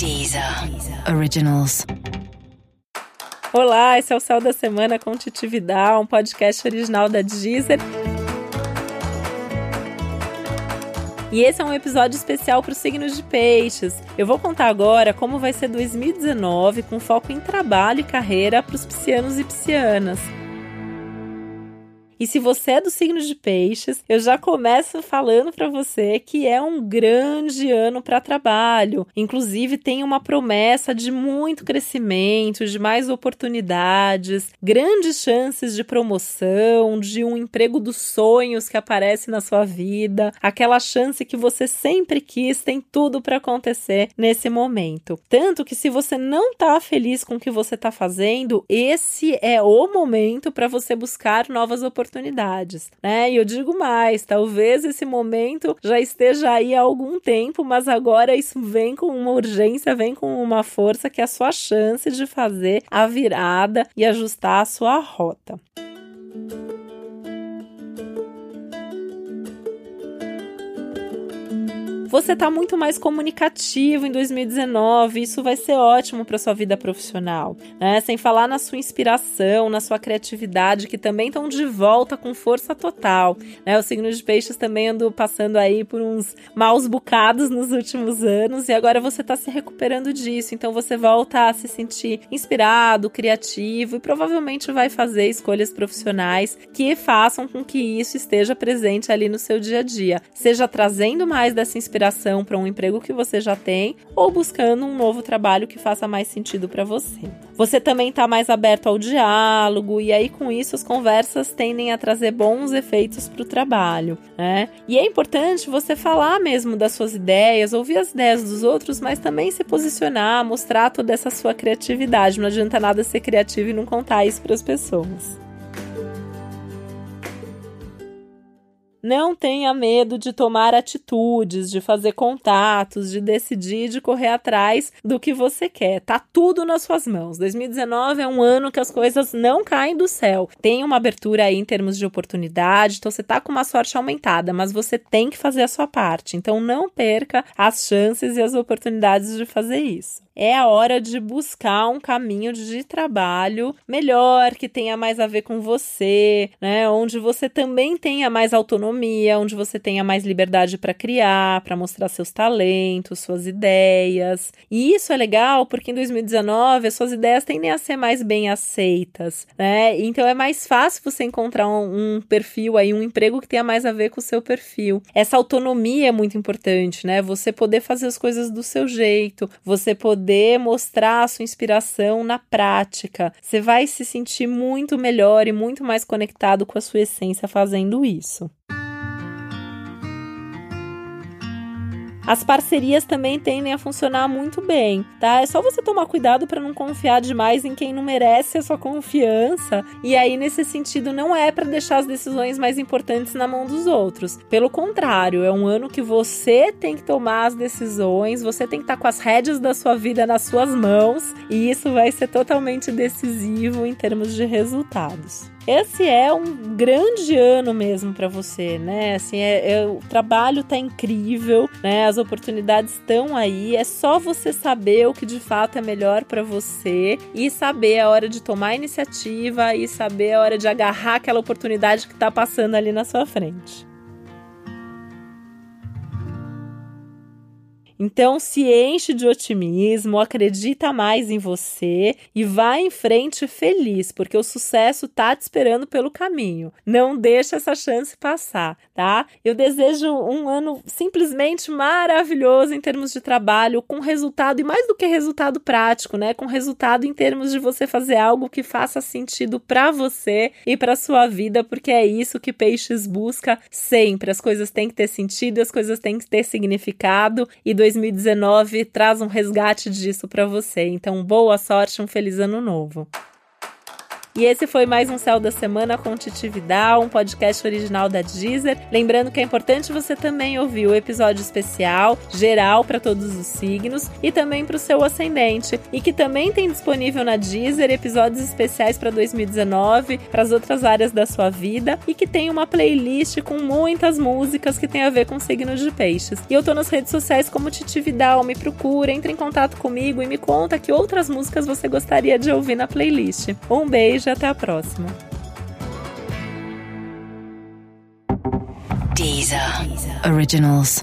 Deezer Originals. Olá, esse é o Céu da Semana com Titividade, um podcast original da Deezer. E esse é um episódio especial para os signos de peixes. Eu vou contar agora como vai ser 2019 com foco em trabalho e carreira para os piscianos e piscianas. E se você é do signo de peixes, eu já começo falando para você que é um grande ano para trabalho. Inclusive, tem uma promessa de muito crescimento, de mais oportunidades, grandes chances de promoção, de um emprego dos sonhos que aparece na sua vida, aquela chance que você sempre quis, tem tudo para acontecer nesse momento. Tanto que se você não está feliz com o que você está fazendo, esse é o momento para você buscar novas oportunidades oportunidades, né? E eu digo mais, talvez esse momento já esteja aí há algum tempo, mas agora isso vem com uma urgência, vem com uma força que é a sua chance de fazer a virada e ajustar a sua rota. Você está muito mais comunicativo em 2019, isso vai ser ótimo para sua vida profissional, né? Sem falar na sua inspiração, na sua criatividade, que também estão de volta com força total, né? O signo de peixes também andou passando aí por uns maus bocados nos últimos anos e agora você está se recuperando disso, então você volta a se sentir inspirado, criativo e provavelmente vai fazer escolhas profissionais que façam com que isso esteja presente ali no seu dia a dia, seja trazendo mais dessa inspiração inspiração para um emprego que você já tem ou buscando um novo trabalho que faça mais sentido para você. Você também está mais aberto ao diálogo e aí com isso as conversas tendem a trazer bons efeitos para o trabalho, né? E é importante você falar mesmo das suas ideias, ouvir as ideias dos outros, mas também se posicionar, mostrar toda essa sua criatividade. Não adianta nada ser criativo e não contar isso para as pessoas. Não tenha medo de tomar atitudes, de fazer contatos, de decidir, de correr atrás do que você quer. Tá tudo nas suas mãos. 2019 é um ano que as coisas não caem do céu. Tem uma abertura aí em termos de oportunidade, então você tá com uma sorte aumentada, mas você tem que fazer a sua parte. Então não perca as chances e as oportunidades de fazer isso é a hora de buscar um caminho de trabalho melhor, que tenha mais a ver com você, né? Onde você também tenha mais autonomia, onde você tenha mais liberdade para criar, para mostrar seus talentos, suas ideias. E isso é legal porque em 2019 as suas ideias tendem a ser mais bem aceitas, né? Então é mais fácil você encontrar um, um perfil aí, um emprego que tenha mais a ver com o seu perfil. Essa autonomia é muito importante, né? Você poder fazer as coisas do seu jeito, você poder poder mostrar a sua inspiração na prática. Você vai se sentir muito melhor e muito mais conectado com a sua essência fazendo isso. As parcerias também tendem a funcionar muito bem, tá? É só você tomar cuidado para não confiar demais em quem não merece a sua confiança. E aí, nesse sentido, não é para deixar as decisões mais importantes na mão dos outros. Pelo contrário, é um ano que você tem que tomar as decisões, você tem que estar tá com as rédeas da sua vida nas suas mãos, e isso vai ser totalmente decisivo em termos de resultados esse é um grande ano mesmo para você, né? Assim, é, é, o trabalho tá incrível, né? As oportunidades estão aí. É só você saber o que de fato é melhor para você e saber a hora de tomar iniciativa e saber a hora de agarrar aquela oportunidade que tá passando ali na sua frente. Então se enche de otimismo, acredita mais em você e vá em frente feliz, porque o sucesso tá te esperando pelo caminho. Não deixa essa chance passar, tá? Eu desejo um ano simplesmente maravilhoso em termos de trabalho, com resultado e mais do que resultado prático, né? Com resultado em termos de você fazer algo que faça sentido para você e para sua vida, porque é isso que Peixes busca sempre. As coisas têm que ter sentido, as coisas têm que ter significado e 2019 traz um resgate disso para você. Então, boa sorte, um feliz ano novo. E esse foi mais um Céu da Semana com Titividal, um podcast original da Deezer. Lembrando que é importante você também ouvir o episódio especial, geral para todos os signos e também para o seu ascendente. E que também tem disponível na Deezer episódios especiais para 2019, para as outras áreas da sua vida e que tem uma playlist com muitas músicas que tem a ver com signos de peixes. E eu tô nas redes sociais como Titividal, me procura, entre em contato comigo e me conta que outras músicas você gostaria de ouvir na playlist. Um beijo e até a próxima. Deezer. Originals.